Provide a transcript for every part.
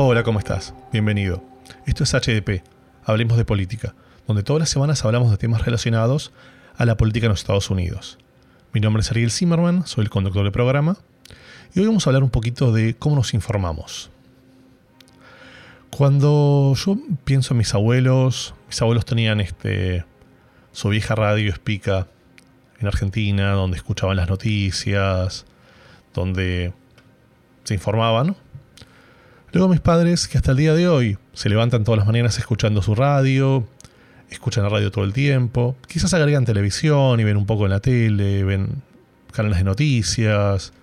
Hola, ¿cómo estás? Bienvenido. Esto es HDP, Hablemos de Política, donde todas las semanas hablamos de temas relacionados a la política en los Estados Unidos. Mi nombre es Ariel Zimmerman, soy el conductor del programa, y hoy vamos a hablar un poquito de cómo nos informamos. Cuando yo pienso en mis abuelos, mis abuelos tenían este, su vieja radio Espica en Argentina, donde escuchaban las noticias, donde se informaban. Luego mis padres, que hasta el día de hoy se levantan todas las mañanas escuchando su radio, escuchan la radio todo el tiempo, quizás agregan televisión y ven un poco en la tele, ven canales de noticias,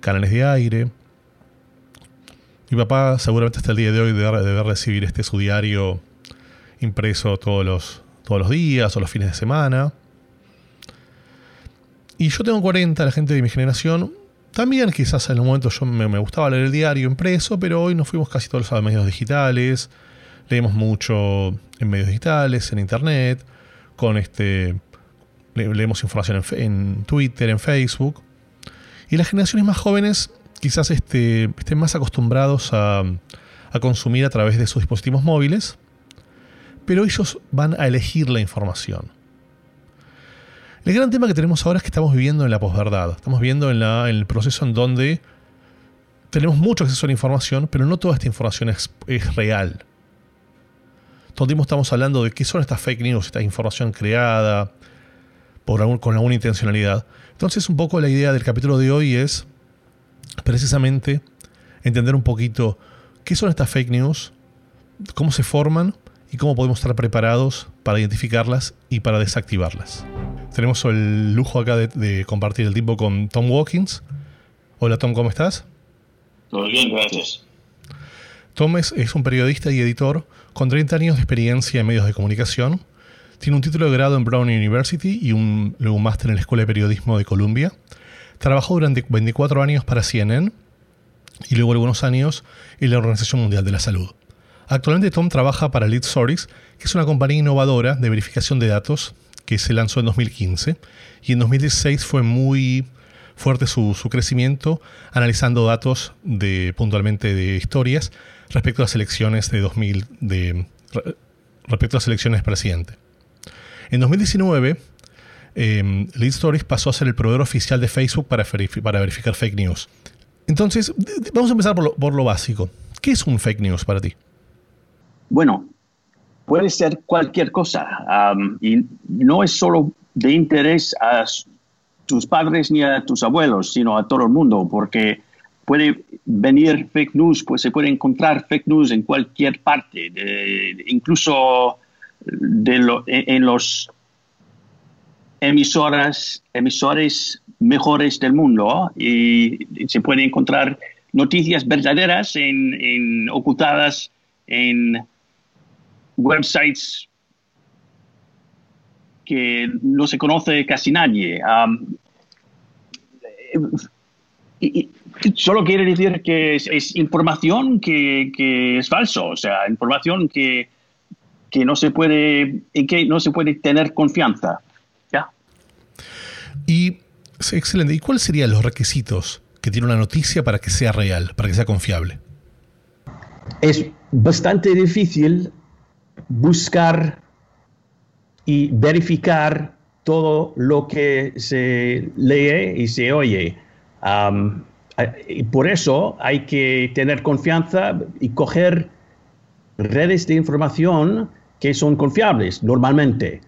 canales de aire. Mi papá seguramente hasta el día de hoy debe, recibir este su diario impreso todos los, todos los días o los fines de semana. Y yo tengo 40, la gente de mi generación también quizás en un momento yo me, gustaba leer el diario impreso, pero hoy nos fuimos casi todos a medios digitales. Leemos mucho en medios digitales, en internet, con este leemos información en, Twitter, en Facebook. Y las generaciones más jóvenes quizás este, estén más acostumbrados a, a consumir a través de sus dispositivos móviles, pero ellos van a elegir la información. El gran tema que tenemos ahora es que estamos viviendo en la posverdad. Estamos viviendo en, el proceso en donde tenemos mucho acceso a la información, pero no toda esta información es, real. Todo estamos hablando de qué son estas fake news, esta información creada por con alguna intencionalidad. Entonces, un poco la idea del capítulo de hoy es precisamente entender un poquito qué son estas fake news, cómo se forman y cómo podemos estar preparados para identificarlas y para desactivarlas. Tenemos el lujo acá de, compartir el tiempo con Tom Watkins. Hola Tom, ¿cómo estás? Todo bien, gracias. Tom es, un periodista y editor con 30 años de experiencia en medios de comunicación. Tiene un título de grado en Brown University y un, luego un máster en la Escuela de Periodismo de Columbia. Trabajó durante 24 años para CNN y luego algunos años en la Organización Mundial de la Salud. Actualmente Tom trabaja para Lead Stories, que es una compañía innovadora de verificación de datos que se lanzó en 2015 y en 2016 fue muy fuerte su, crecimiento analizando datos de puntualmente de historias respecto a las elecciones de 2000 de, respecto a las elecciones de presidente. En 2019 eh, Lead Stories pasó a ser el proveedor oficial de Facebook para, para verificar fake news. Entonces, vamos a empezar por por lo básico. ¿Qué es un fake news para ti? Bueno, puede ser cualquier cosa y no es solo de interés a tus padres ni a tus abuelos, sino a todo el mundo, porque puede venir fake news, pues se puede encontrar fake news en cualquier parte, incluso de en, los emisoras, emisores mejores del mundo y se puede encontrar noticias verdaderas en ocultadas en websites que no se conoce casi nadie. y, solo quiere decir que es, información que, es falso, o sea, información que, que no se puede, en que no se puede tener confianza. ¿Ya? Y excelente. ¿Y cuáles serían los requisitos que tiene una noticia para que sea real, para que sea confiable? Es bastante difícil buscar y verificar todo lo que se lee y se oye. y por eso hay que tener confianza y coger redes de información que son confiables normalmente.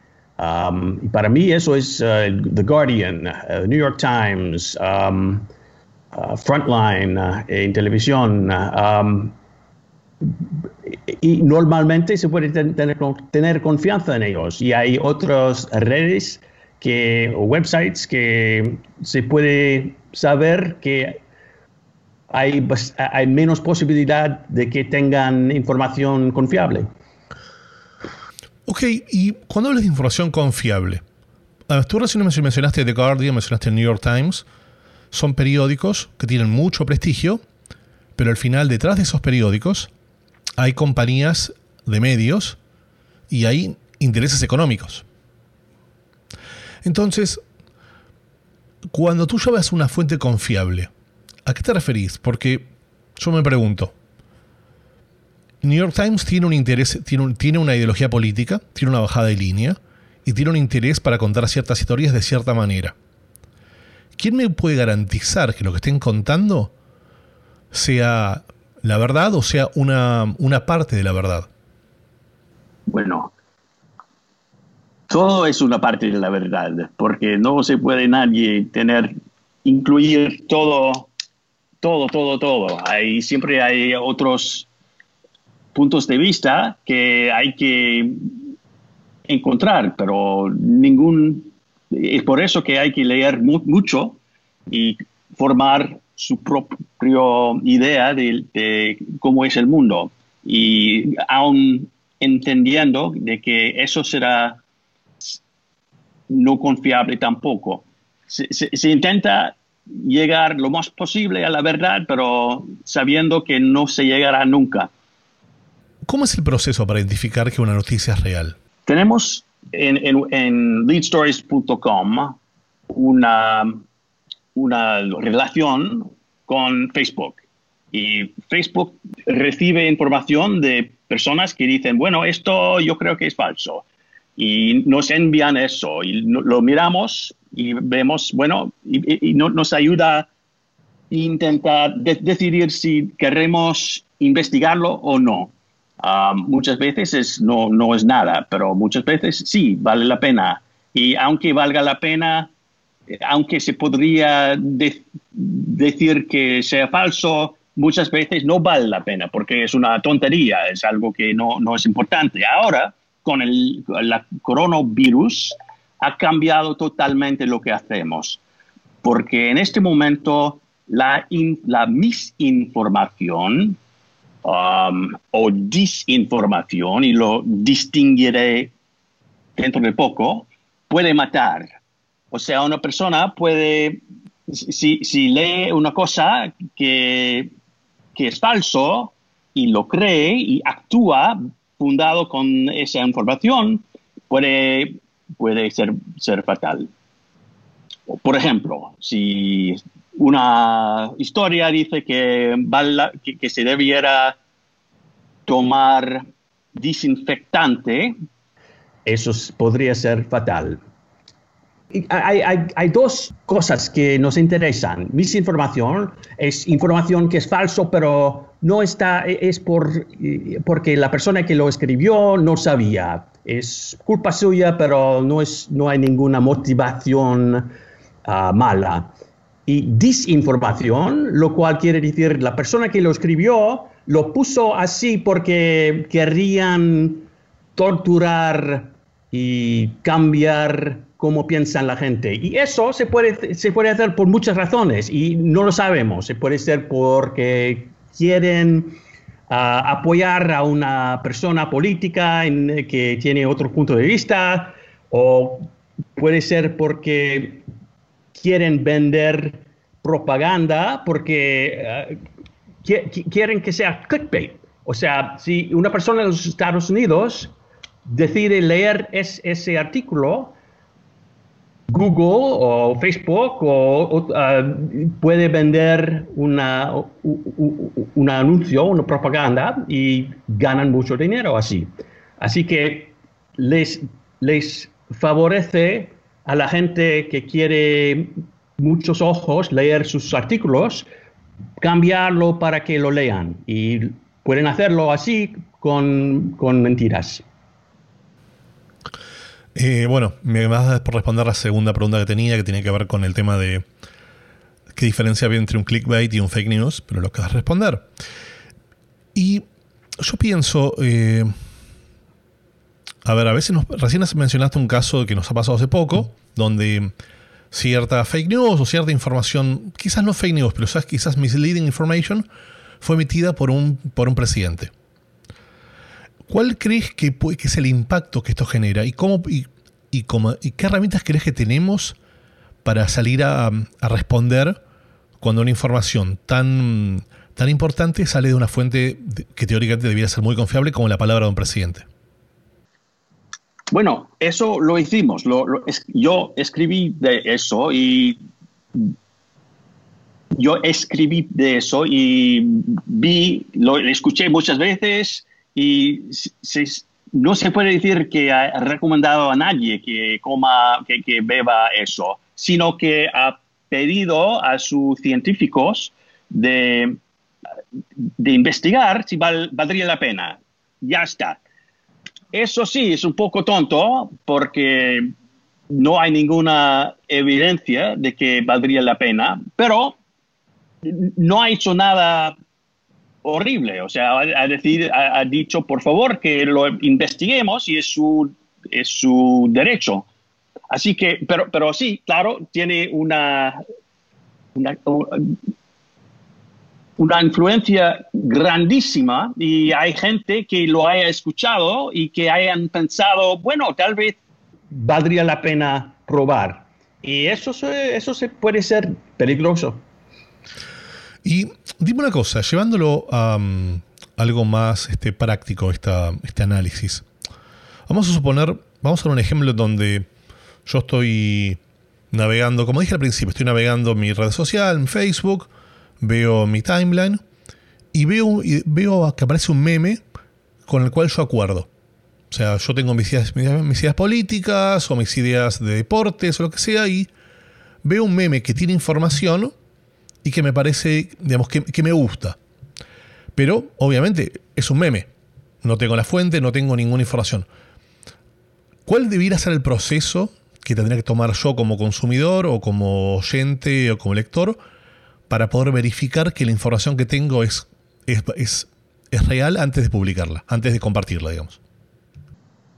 y para mí eso es uh, The Guardian, uh, New York Times, uh, Frontline en televisión y normalmente se puede tener, tener, confianza en ellos. Y hay otras redes que, o websites que se puede saber que hay, hay menos posibilidad de que tengan información confiable. Ok, y cuando hablas de información confiable, tú recién mencionaste The Guardian, mencionaste el New York Times, son periódicos que tienen mucho prestigio, pero al final detrás de esos periódicos hay compañías de medios y hay intereses económicos. Entonces, cuando tú llamas una fuente confiable, ¿a qué te referís? Porque yo me pregunto, New York Times tiene un interés, tiene, tiene una ideología política, tiene una bajada de línea y tiene un interés para contar ciertas historias de cierta manera. ¿Quién me puede garantizar que lo que estén contando sea la verdad o sea una, una parte de la verdad? Bueno, todo es una parte de la verdad, porque no se puede nadie tener, incluir todo, todo, todo, todo. Hay, siempre hay otros puntos de vista que hay que encontrar, pero ningún, es por eso que hay que leer mucho y formar su propia idea de, de, cómo es el mundo. Y aún entendiendo de que eso será no confiable tampoco. Se, intenta llegar lo más posible a la verdad, pero sabiendo que no se llegará nunca. ¿Cómo es el proceso para identificar que una noticia es real? Tenemos en, en, leadstories.com una, una relación con Facebook. Y Facebook recibe información de personas que dicen, bueno, esto yo creo que es falso y nos envían eso y lo miramos y vemos, bueno, y, nos ayuda a intentar decidir si queremos investigarlo o no. Ah, muchas veces no, no es nada, pero muchas veces sí, vale la pena. Y aunque valga la pena, aunque se podría decir que sea falso, muchas veces no vale la pena porque es una tontería, es algo que no, no es importante. Ahora, con el coronavirus ha cambiado totalmente lo que hacemos, porque en este momento la, la misinformación um, o disinformación, y lo distinguiré dentro de poco, puede matar. O sea, una persona puede, si, si lee una cosa que, que es falso y lo cree y actúa fundado con esa información puede, puede ser, ser fatal. Por ejemplo, si una historia dice que, que, se debiera tomar desinfectante, eso podría ser fatal. Hay, dos cosas que nos interesan. Misinformación es información que es falso, pero no está, es por, porque la persona que lo escribió no sabía. Es culpa suya, pero no, es, no hay ninguna motivación ah, mala. Y desinformación, lo cual quiere decir la persona que lo escribió lo puso así porque querían torturar y cambiar cómo piensa la gente. Y eso se puede, se puede hacer por muchas razones y no lo sabemos. Se puede ser porque quieren ah, apoyar a una persona política en, que tiene otro punto de vista, o puede ser porque quieren vender propaganda, porque ah, quieren que sea clickbait. O sea, si una persona en los Estados Unidos decide leer ese artículo, Google o Facebook o, uh, puede vender una, un anuncio, una propaganda y ganan mucho dinero así. Así que les, les favorece a la gente que quiere muchos ojos leer sus artículos, cambiarlo para que lo lean. Y pueden hacerlo así con, con mentiras. Eh, bueno, me vas por responder la segunda pregunta que tenía, que tiene que ver con el tema de qué diferencia había entre un clickbait y un fake news, pero lo que vas a responder. Y yo pienso, eh, a ver, a veces nos, recién mencionaste un caso que nos ha pasado hace poco, donde cierta fake news o cierta información, quizás no fake news, pero quizás misleading information, fue emitida por un, por un presidente. ¿Cuál crees que, que, es el impacto que esto genera y, cómo, y, qué herramientas crees que tenemos para salir a, responder cuando una información tan, tan importante sale de una fuente que teóricamente debiera ser muy confiable como la palabra de un presidente? Bueno, eso lo hicimos. yo escribí de eso y yo escribí de eso y vi, lo escuché muchas veces y no se puede decir que ha recomendado a nadie que coma, que, que beba eso, sino que ha pedido a sus científicos de, de investigar si valdría la pena. Ya está. Eso sí, es un poco tonto porque no hay ninguna evidencia de que valdría la pena, pero no ha hecho nada horrible. O sea, ha, dicho, por favor, que lo investiguemos y es su, es su derecho. Así que, pero, pero sí, claro, tiene una, una, influencia grandísima y hay gente que lo haya escuchado y que hayan pensado, bueno, tal vez valdría la pena probar. Y eso, eso se puede ser peligroso. Y dime una cosa, llevándolo a algo más este, práctico, esta, este análisis. Vamos a suponer, vamos a dar un ejemplo donde yo estoy navegando, como dije al principio, estoy navegando mi red social, en Facebook, veo mi timeline y veo, veo que aparece un meme con el cual yo acuerdo. O sea, yo tengo mis ideas, mis ideas políticas o mis ideas de deportes o lo que sea y veo un meme que tiene información y que me parece, digamos, que, me gusta. Pero, obviamente, es un meme. No tengo la fuente, no tengo ninguna información. ¿Cuál debiera ser el proceso que tendría que tomar yo como consumidor o como oyente o como lector para poder verificar que la información que tengo es, es, real antes de publicarla, antes de compartirla, digamos.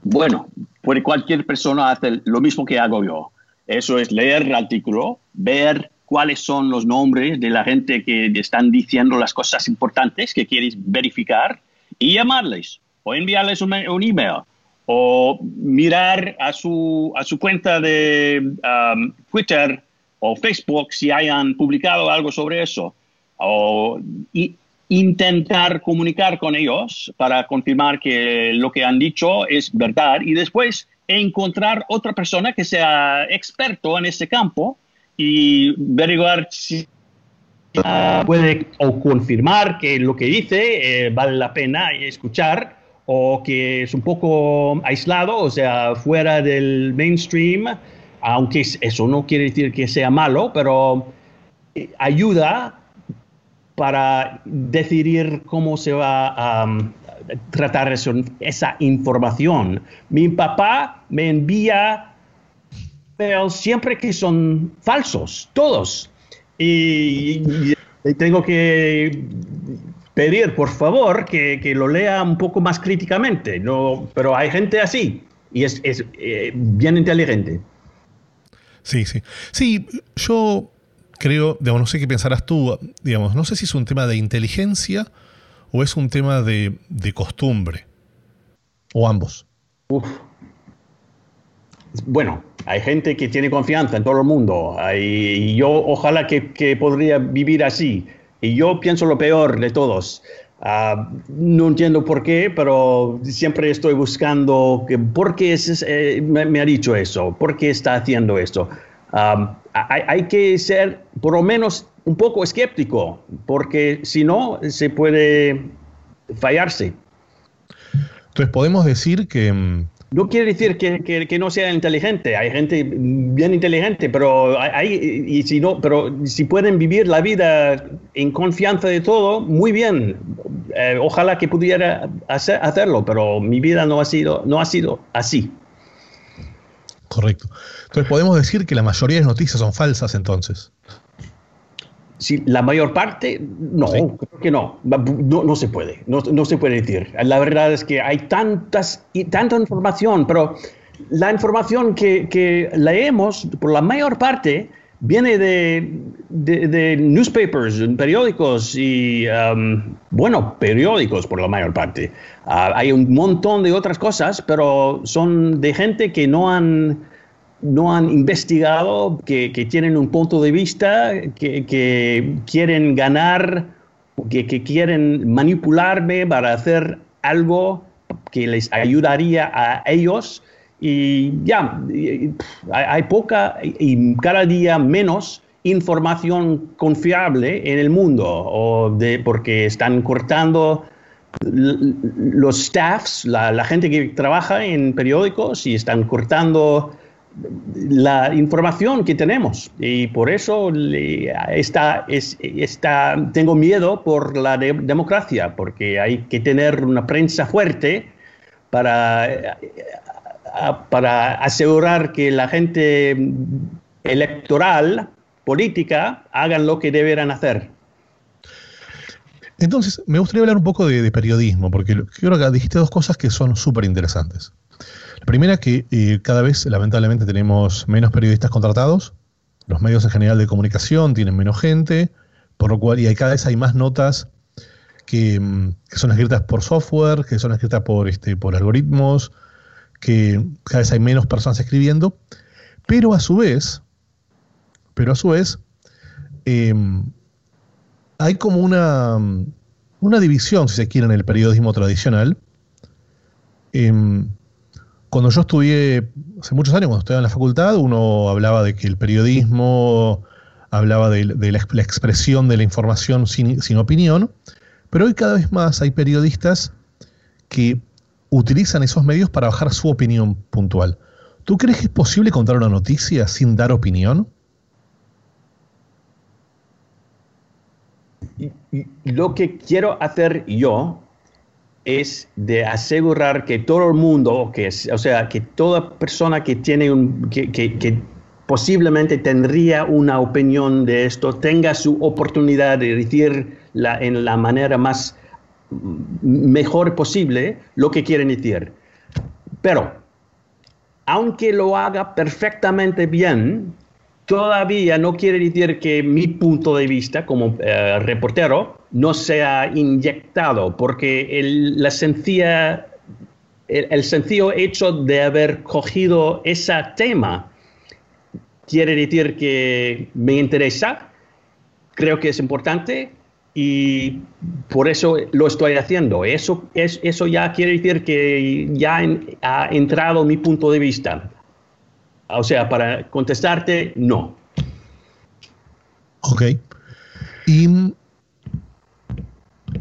Bueno, puede cualquier persona hacer lo mismo que hago yo. Eso es leer el artículo, ver cuáles son los nombres de la gente que están diciendo las cosas importantes que quieres verificar y llamarles o enviarles un, email o mirar a su, a su cuenta de um, Twitter o Facebook si hayan publicado algo sobre eso, o intentar comunicar con ellos para confirmar que lo que han dicho es verdad y después encontrar otra persona que sea experto en ese campo y averiguar si ah, puede o confirmar que lo que dice eh, vale la pena escuchar o que es un poco aislado, o sea, fuera del mainstream aunque eso no quiere decir que sea malo, pero eh, ayuda para decidir cómo se va a um, tratar esa información. Mi papá me envía pero siempre que son falsos, todos. Y, tengo que pedir, por favor, que, lo lea un poco más críticamente. No, pero hay gente así y es, eh, bien inteligente. Sí, sí. Sí, yo creo, digamos, no sé qué pensarás tú, digamos, no sé si es un tema de inteligencia o es un tema de, costumbre. O ambos. Bueno, hay gente que tiene confianza en todo el mundo. y yo ojalá que, podría vivir así. Y yo pienso lo peor de todos. Ah, no entiendo por qué, pero siempre estoy buscando que, por qué eh, me, ha dicho eso, por qué está haciendo esto. Ah, hay, que ser por lo menos un poco escéptico, porque si no, se puede fallarse. Entonces podemos decir que mm, no quiere decir que, no sea inteligente. Hay gente bien inteligente, pero hay, y si no, pero si pueden vivir la vida en confianza de todo, muy bien. Eh, ojalá que pudiera hacerlo, pero mi vida no ha sido, no ha sido así. Correcto. Entonces podemos decir que la mayoría de las noticias son falsas entonces. Sí, la mayor parte, no, creo que no. no. se puede, no, se puede decir. La verdad es que hay tantas y tanta información, pero la información que, leemos, por la mayor parte, viene de, de, newspapers, periódicos y, um, bueno, periódicos por la mayor parte. Ah, hay un montón de otras cosas, pero son de gente que no han no han investigado, que, tienen un punto de vista, que, quieren ganar, que, quieren manipularme para hacer algo que les ayudaría a ellos. Y ya, hay, poca y cada día menos información confiable en el mundo, o de, porque están cortando los staffs, la, gente que trabaja en periódicos y están cortando la información que tenemos y por eso está, está, tengo miedo por la democracia porque hay que tener una prensa fuerte para, para asegurar que la gente electoral política hagan lo que deberán hacer. Entonces, me gustaría hablar un poco de, periodismo, porque creo que dijiste dos cosas que son súper interesantes. Primera, que eh, cada vez, lamentablemente, tenemos menos periodistas contratados. Los medios en general de comunicación tienen menos gente, por lo cual, y cada vez hay más notas que, mm, son escritas por software, que son escritas por, este, por algoritmos, que cada vez hay menos personas escribiendo. Pero a su vez, pero a su vez, em, hay como una, una división, si se quiere, en el periodismo tradicional. Em, cuando yo estudié, hace muchos años, cuando estudiaba en la facultad, uno hablaba de que el periodismo hablaba de, la, expresión de la información sin, sin, opinión, pero hoy cada vez más hay periodistas que utilizan esos medios para bajar su opinión puntual. ¿Tú crees que es posible contar una noticia sin dar opinión? lo que quiero hacer yo es de asegurar que todo el mundo, o sea, que toda persona que tiene un, que, posiblemente tendría una opinión de esto, tenga su oportunidad de decir la, en la manera más mejor posible lo que quieren decir. Pero, aunque lo haga perfectamente bien, todavía no quiere decir que mi punto de vista como eh, reportero no sea inyectado, porque el, la sencilla, el, sencillo hecho de haber cogido ese tema quiere decir que me interesa, creo que es importante y por eso lo estoy haciendo. Eso, es, eso ya quiere decir que ya ha entrado mi punto de vista. O sea, para contestarte, no. Ok. Y mm,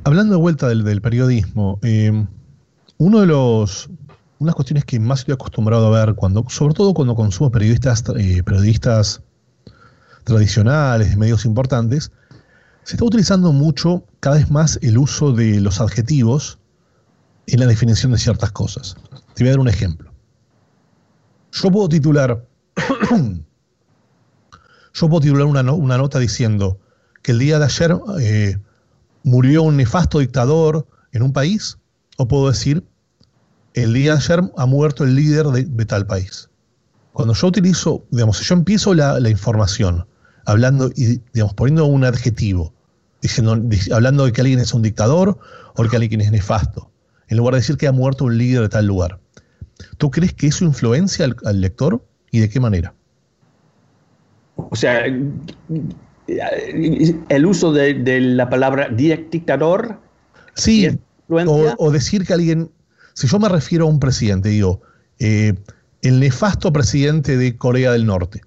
hablando de vuelta del, periodismo, eh, uno de los unas cuestiones que más estoy acostumbrado a ver cuando, sobre todo cuando consumo periodistas, eh, periodistas tradicionales, de medios importantes, se está utilizando mucho, cada vez más, el uso de los adjetivos en la definición de ciertas cosas. Te voy a dar un ejemplo. Yo puedo titular, yo puedo titular una, nota diciendo que el día de ayer eh, murió un nefasto dictador en un país, o puedo decir, el día de ayer ha muerto el líder de, tal país. Cuando yo utilizo, digamos, si yo empiezo la, información hablando y, digamos, poniendo un adjetivo, diciendo, hablando de que alguien es un dictador o que alguien es nefasto, en lugar de decir que ha muerto un líder de tal lugar. ¿Tú crees que eso influencia al, lector y de qué manera? O sea, el uso de, la palabra dictador. Sí, o, decir que alguien, si yo me refiero a un presidente, digo, eh, el nefasto presidente de Corea del Norte,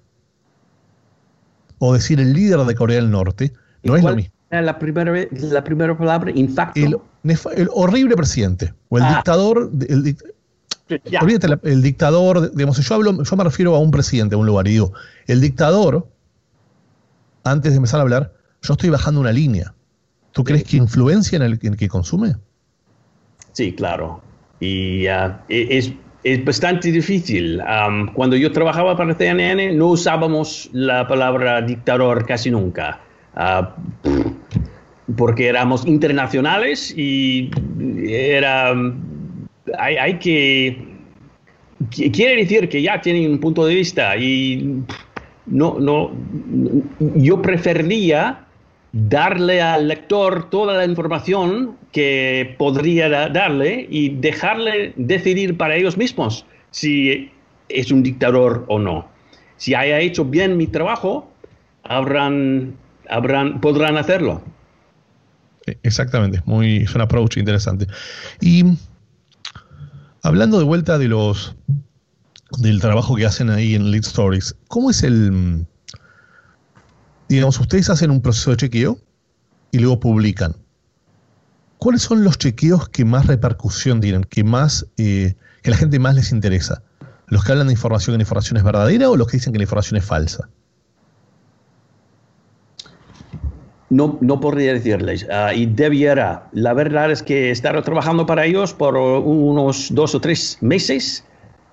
o decir el líder de Corea del Norte, no es lo mismo. La primera, la primera palabra, infacto. El, el horrible presidente, o el ah. dictador, el, Olvídate, el dictador, digamos, yo hablo, yo me refiero a un presidente, a un lugar, y digo, el dictador, antes de empezar a hablar, yo estoy bajando una línea. ¿Tú crees que influencia en el, que consume? Sí, claro. Y ah, e, es, es, bastante difícil. cuando yo trabajaba para CNN, no usábamos la palabra dictador casi nunca. Ah, porque éramos internacionales y era hay, que... Quiere decir que ya tienen un punto de vista y no, no, yo preferiría darle al lector toda la información que podría darle y dejarle decidir para ellos mismos si es un dictador o no. Si haya hecho bien mi trabajo, habrán, habrán, podrán hacerlo. Exactamente, muy, es un approach interesante. Y Hablando de vuelta de los del trabajo que hacen ahí en Lead Stories, ¿cómo es el digamos, ustedes hacen un proceso de chequeo y luego publican. ¿cuáles son los chequeos que más repercusión tienen, que más, eh, que la gente más les interesa? ¿Los que hablan de información que la información es verdadera o los que dicen que la información es falsa? No, no podría decirles, uh, y debiera. La verdad es que he estado trabajando para ellos por unos dos o tres meses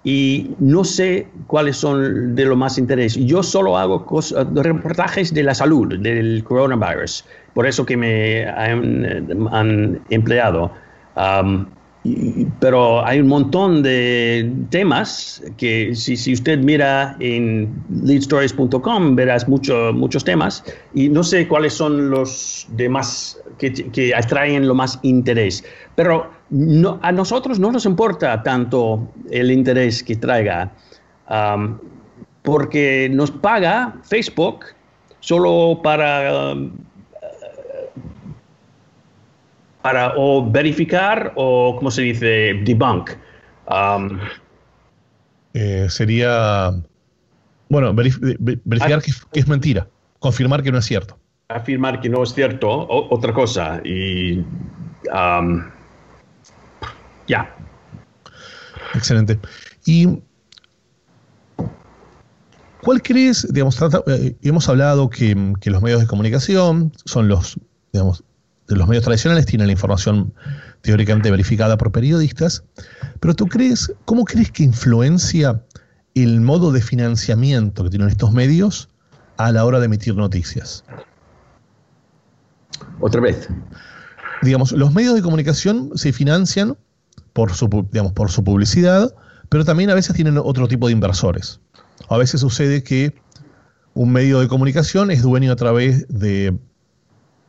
y no sé cuáles son de lo más interés. Yo solo hago reportajes de la salud, del coronavirus, por eso que me han, han empleado. Pero hay un montón de temas que si, si usted mira en leadstories.com verás mucho, muchos temas y no sé cuáles son los demás que, que atraen lo más interés. Pero no, a nosotros no nos importa tanto el interés que traiga, um, porque nos paga Facebook solo para... Um, para o verificar o, ¿cómo se dice?, debunk. Um, eh, sería, bueno, verificar que, es mentira, confirmar que no es cierto. Afirmar que no es cierto, otra cosa. Y um, ya. Excelente. ¿Y cuál crees, digamos, eh, hemos hablado que, que, los medios de comunicación son los, digamos, de los medios tradicionales tienen la información teóricamente verificada por periodistas, pero tú crees, ¿cómo crees que influencia el modo de financiamiento que tienen estos medios a la hora de emitir noticias? Otra vez. Digamos, los medios de comunicación se financian por su, digamos, por su publicidad, pero también a veces tienen otro tipo de inversores. A veces sucede que un medio de comunicación es dueño a través de,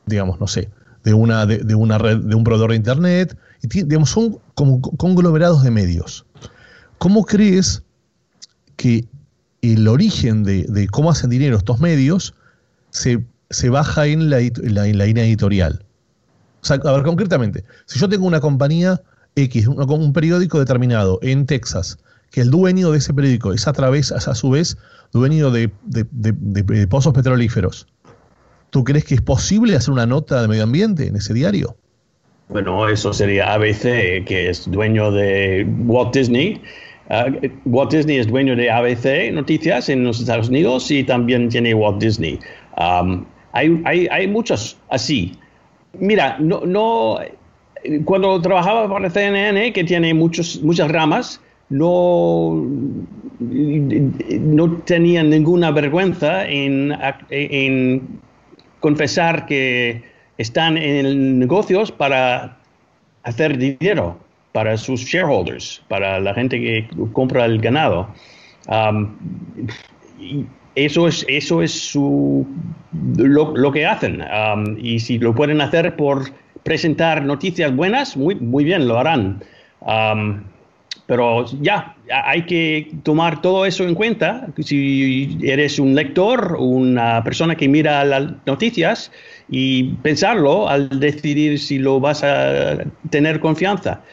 digamos, no sé, de una, de, una red, de un proveedor de Internet, y digamos, son como conglomerados de medios. ¿Cómo crees que el origen de, cómo hacen dinero estos medios se, baja en la, en la, línea editorial? O sea, a ver, concretamente, si yo tengo una compañía X, un, un periódico determinado en Texas, que el dueño de ese periódico es a través, a su vez, dueño de, de pozos petrolíferos, ¿Tú crees que es posible hacer una nota de medio ambiente en ese diario? Bueno, eso sería ABC, que es dueño de Walt Disney. Uh, Walt Disney es dueño de ABC Noticias en los Estados Unidos y también tiene Walt Disney. Hay, hay, hay, muchos así. Mira, no, no, cuando trabajaba para CNN, que tiene muchos, muchas ramas, no, no tenía ninguna vergüenza en, en confesar que están en negocios para hacer dinero para sus shareholders, para la gente que compra el ganado. Um, eso es, eso es su, lo, que hacen. Y si lo pueden hacer por presentar noticias buenas, muy, muy bien, lo harán. Pero ya, hay que tomar todo eso en cuenta. Si eres un lector, una persona que mira las noticias y pensarlo al decidir si lo vas a tener confianza.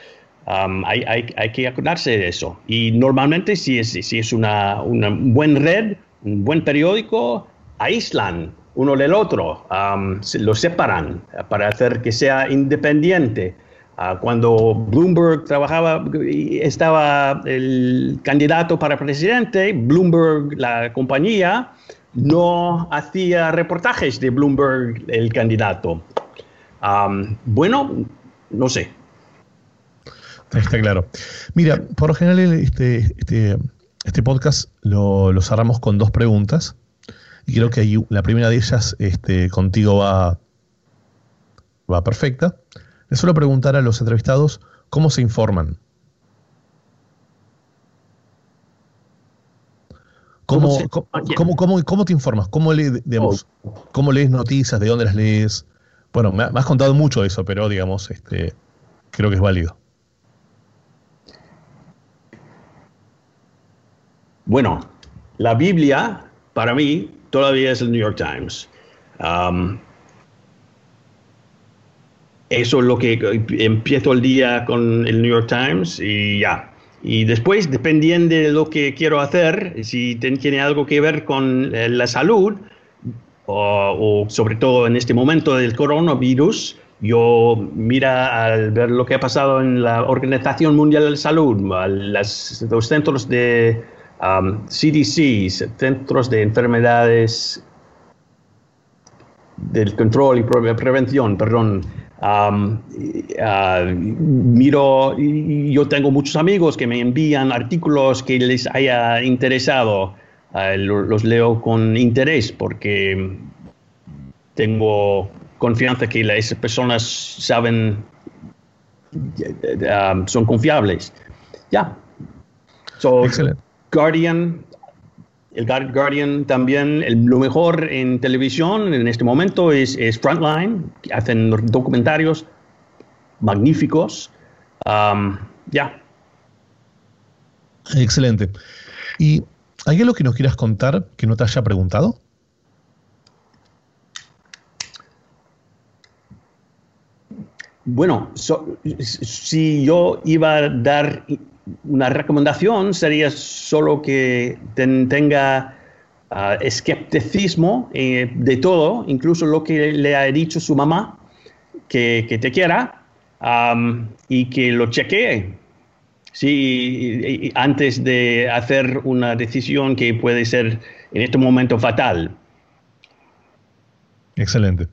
Um, hay, que acordarse de eso. Y normalmente si es, si es una, una buena red, un buen periódico, aíslan uno del otro, um, lo separan para hacer que sea independiente. Ah, cuando Bloomberg trabajaba, estaba el candidato para presidente, Bloomberg, la compañía, no hacía reportajes de Bloomberg, el candidato. bueno, no sé. Está claro. Mira, por lo general este, este, este podcast lo, cerramos con dos preguntas. Y creo que la primera de ellas este, contigo va, va perfecta. Le suelo preguntar a los entrevistados cómo se informan. ¿Cómo, cómo, te informas? ¿Cómo, oh. ¿Cómo lees noticias? ¿De dónde las lees? Bueno, me, has contado mucho de eso, pero digamos, este, creo que es válido. Bueno, la Biblia para mí todavía es el New York Times. Um, eso es lo que empiezo el día con el New York Times y ya. Y después, dependiendo de lo que quiero hacer, si tiene algo que ver con eh, la salud, o, sobre todo en este momento del coronavirus, yo mira al ver lo que ha pasado en la Organización Mundial de la Salud, los centros de um, CDC, centros de enfermedades del control y prevención, perdón. Um, uh, miro, yo tengo muchos amigos que me envían artículos que les haya interesado. Uh, los leo con interés porque tengo confianza que las personas saben, um, son confiables. Ya. So, Guardian, el Guardian también, lo mejor en televisión en este momento es, Frontline, que hacen documentarios magníficos. Um, ya. Excelente. ¿Y hay algo que nos quieras contar que no te haya preguntado? Bueno, si yo iba a dar una recomendación, sería solo que tenga uh, escepticismo eh, de todo, incluso lo que le ha dicho su mamá, que, te quiera y que lo chequee. Sí, antes de hacer una decisión que puede ser en este momento fatal. Excelente.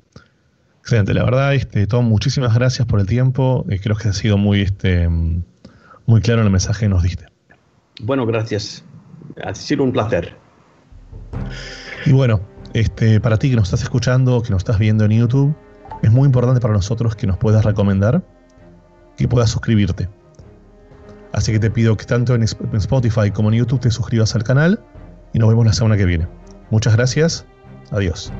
Excelente, la verdad, este, Tom, muchísimas gracias por el tiempo. Eh, creo que ha sido muy, este, muy claro el mensaje que nos diste. Bueno, gracias. Ha sido un placer. Y bueno, este, para ti que nos estás escuchando, que nos estás viendo en YouTube, es muy importante para nosotros que nos puedas recomendar, que puedas suscribirte. Así que te pido que tanto en Spotify como en YouTube te suscribas al canal y nos vemos la semana que viene. Muchas gracias. Adiós.